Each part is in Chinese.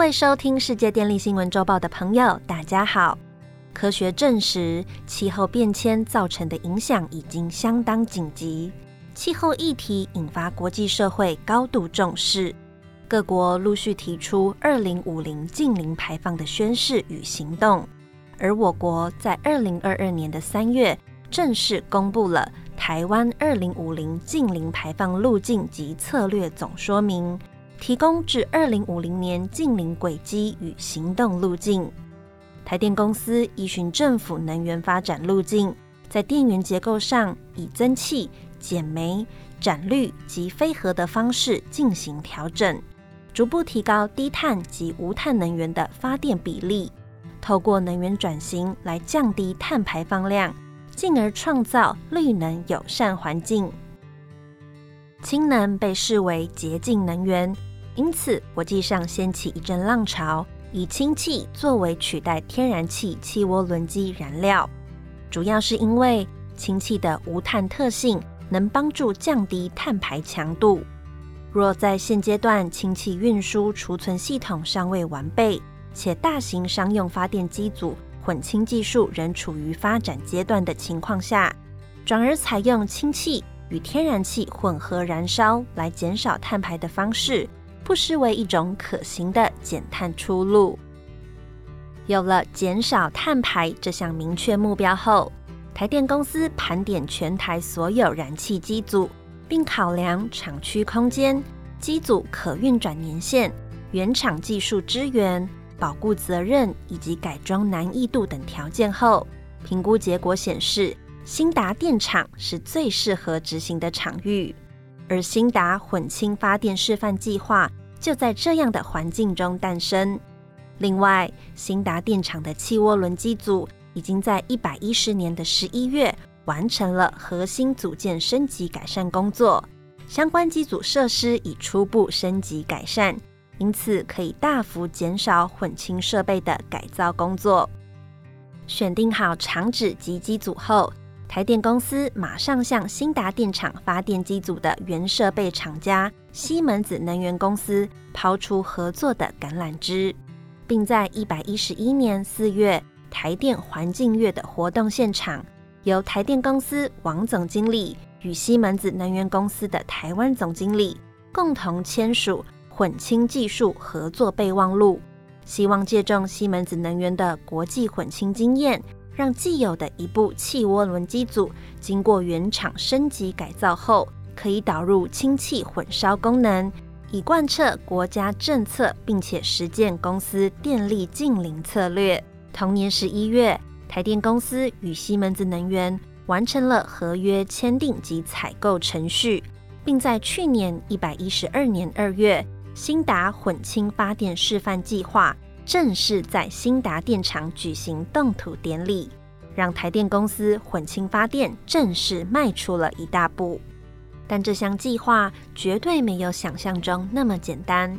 位收听世界电力新闻周报的朋友，大家好。科学证实，气候变迁造成的影响已经相当紧急，气候议题引发国际社会高度重视，各国陆续提出二零五零近零排放的宣誓与行动。而我国在二零二二年的三月，正式公布了台湾二零五零近零排放路径及策略总说明。提供至二零五零年近零轨迹与行动路径。台电公司依循政府能源发展路径，在电源结构上以增气、减煤、展绿及非核的方式进行调整，逐步提高低碳及无碳能源的发电比例。透过能源转型来降低碳排放量，进而创造绿能友善环境。氢能被视为洁净能源。因此，国际上掀起一阵浪潮，以氢气作为取代天然气气涡轮机燃料。主要是因为氢气的无碳特性能帮助降低碳排强度。若在现阶段氢气运输储存系统尚未完备，且大型商用发电机组混氢技术仍处于发展阶段的情况下，转而采用氢气与天然气混合燃烧来减少碳排的方式。不失为一种可行的减碳出路。有了减少碳排这项明确目标后，台电公司盘点全台所有燃气机组，并考量厂区空间、机组可运转年限、原厂技术支援、保固责任以及改装难易度等条件后，评估结果显示，新达电厂是最适合执行的场域，而新达混氢发电示范计划。就在这样的环境中诞生。另外，新达电厂的气涡轮机组已经在一百一十年的十一月完成了核心组件升级改善工作，相关机组设施已初步升级改善，因此可以大幅减少混氢设备的改造工作。选定好厂址及机组后，台电公司马上向新达电厂发电机组的原设备厂家西门子能源公司抛出合作的橄榄枝，并在一百一十一年四月台电环境月的活动现场，由台电公司王总经理与西门子能源公司的台湾总经理共同签署混氢技术合作备忘录，希望借重西门子能源的国际混氢经验。让既有的一部汽涡轮机组经过原厂升级改造后，可以导入氢气混烧功能，以贯彻国家政策，并且实践公司电力净零策略。同年十一月，台电公司与西门子能源完成了合约签订及采购程序，并在去年一百一十二年二月，新达混氢发电示范计划。正式在新达电厂举行动土典礼，让台电公司混氢发电正式迈出了一大步。但这项计划绝对没有想象中那么简单。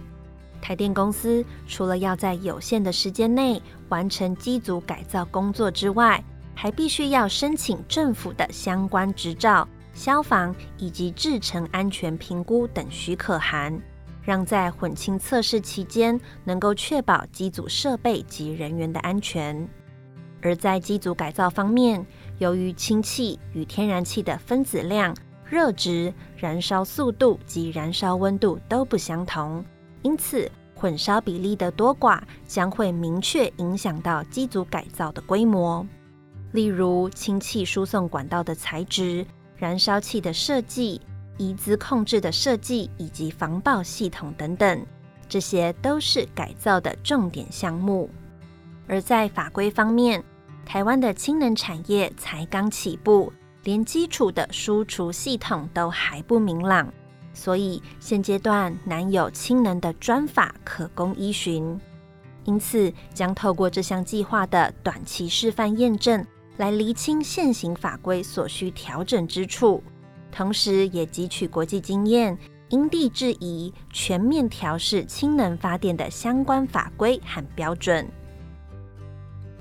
台电公司除了要在有限的时间内完成机组改造工作之外，还必须要申请政府的相关执照、消防以及制程安全评估等许可函。让在混氢测试期间能够确保机组设备及人员的安全。而在机组改造方面，由于氢气与天然气的分子量、热值、燃烧速度及燃烧温度都不相同，因此混烧比例的多寡将会明确影响到机组改造的规模。例如，氢气输送管道的材质、燃烧器的设计。移资控制的设计以及防爆系统等等，这些都是改造的重点项目。而在法规方面，台湾的氢能产业才刚起步，连基础的输出系统都还不明朗，所以现阶段难有氢能的专法可供依循。因此，将透过这项计划的短期示范验证，来厘清现行法规所需调整之处。同时，也汲取国际经验，因地制宜，全面调试氢能发电的相关法规和标准。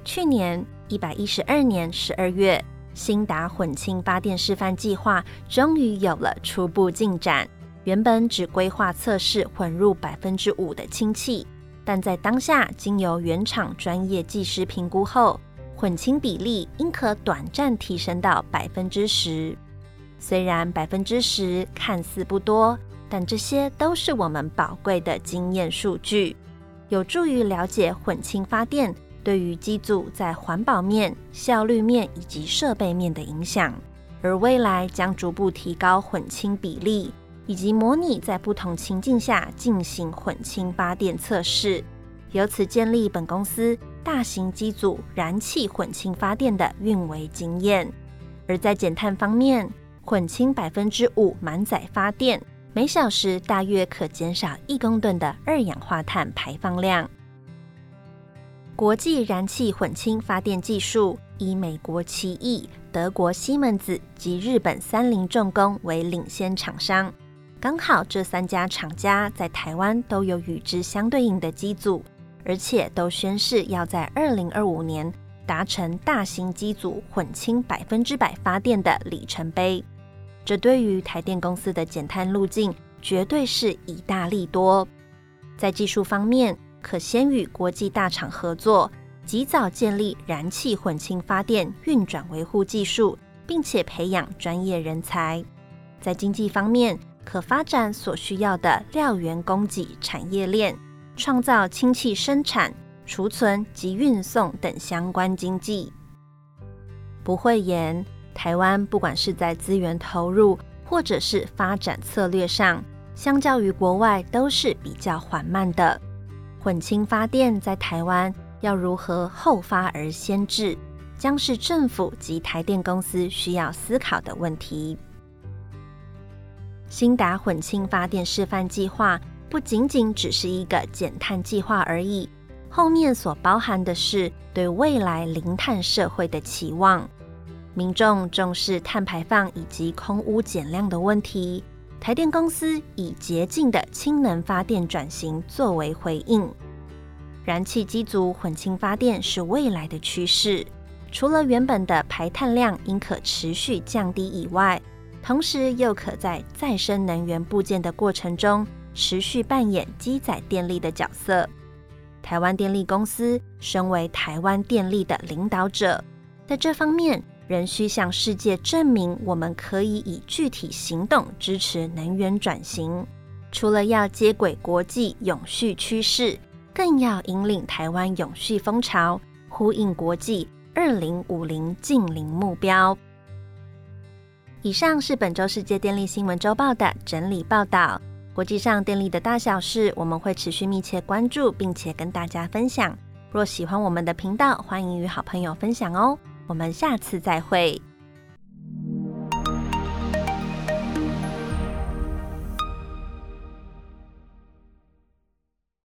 去年一百一十二年十二月，新达混氢发电示范计划终于有了初步进展。原本只规划测试混入百分之五的氢气，但在当下经由原厂专业技师评估后，混氢比例应可短暂提升到百分之十。虽然百分之十看似不多，但这些都是我们宝贵的经验数据，有助于了解混氢发电对于机组在环保面、效率面以及设备面的影响。而未来将逐步提高混氢比例，以及模拟在不同情境下进行混氢发电测试，由此建立本公司大型机组燃气混氢发电的运维经验。而在减碳方面，混氢百分之五满载发电。每小时大约可减少一公吨的二氧化碳排放量。国际燃气混氢发电技术以美国奇异、德国西门子及日本三菱重工为领先厂商。刚好这三家厂家在台湾都有与之相对应的机组，而且都宣誓要在二零二五年达成大型机组混氢百分之百发电的里程碑。这对于台电公司的减碳路径绝对是以大利多。在技术方面，可先与国际大厂合作，及早建立燃气混氢发电运转维护技术，并且培养专业人才。在经济方面，可发展所需要的料源供给产业链，创造氢气生产、储存及运送等相关经济。不会言。台湾不管是在资源投入或者是发展策略上，相较于国外都是比较缓慢的。混氢发电在台湾要如何后发而先至，将是政府及台电公司需要思考的问题。新达混氢发电示范计划不仅仅只是一个减碳计划而已，后面所包含的是对未来零碳社会的期望。民众重视碳排放以及空污减量的问题，台电公司以洁净的氢能发电转型作为回应。燃气机组混氢发电是未来的趋势，除了原本的排碳量应可持续降低以外，同时又可在再生能源部件的过程中持续扮演机载电力的角色。台湾电力公司身为台湾电力的领导者，在这方面。仍需向世界证明，我们可以以具体行动支持能源转型。除了要接轨国际永续趋势，更要引领台湾永续风潮，呼应国际二零五零近零目标。以上是本周世界电力新闻周报的整理报道。国际上电力的大小事，我们会持续密切关注，并且跟大家分享。若喜欢我们的频道，欢迎与好朋友分享哦。我们下次再会。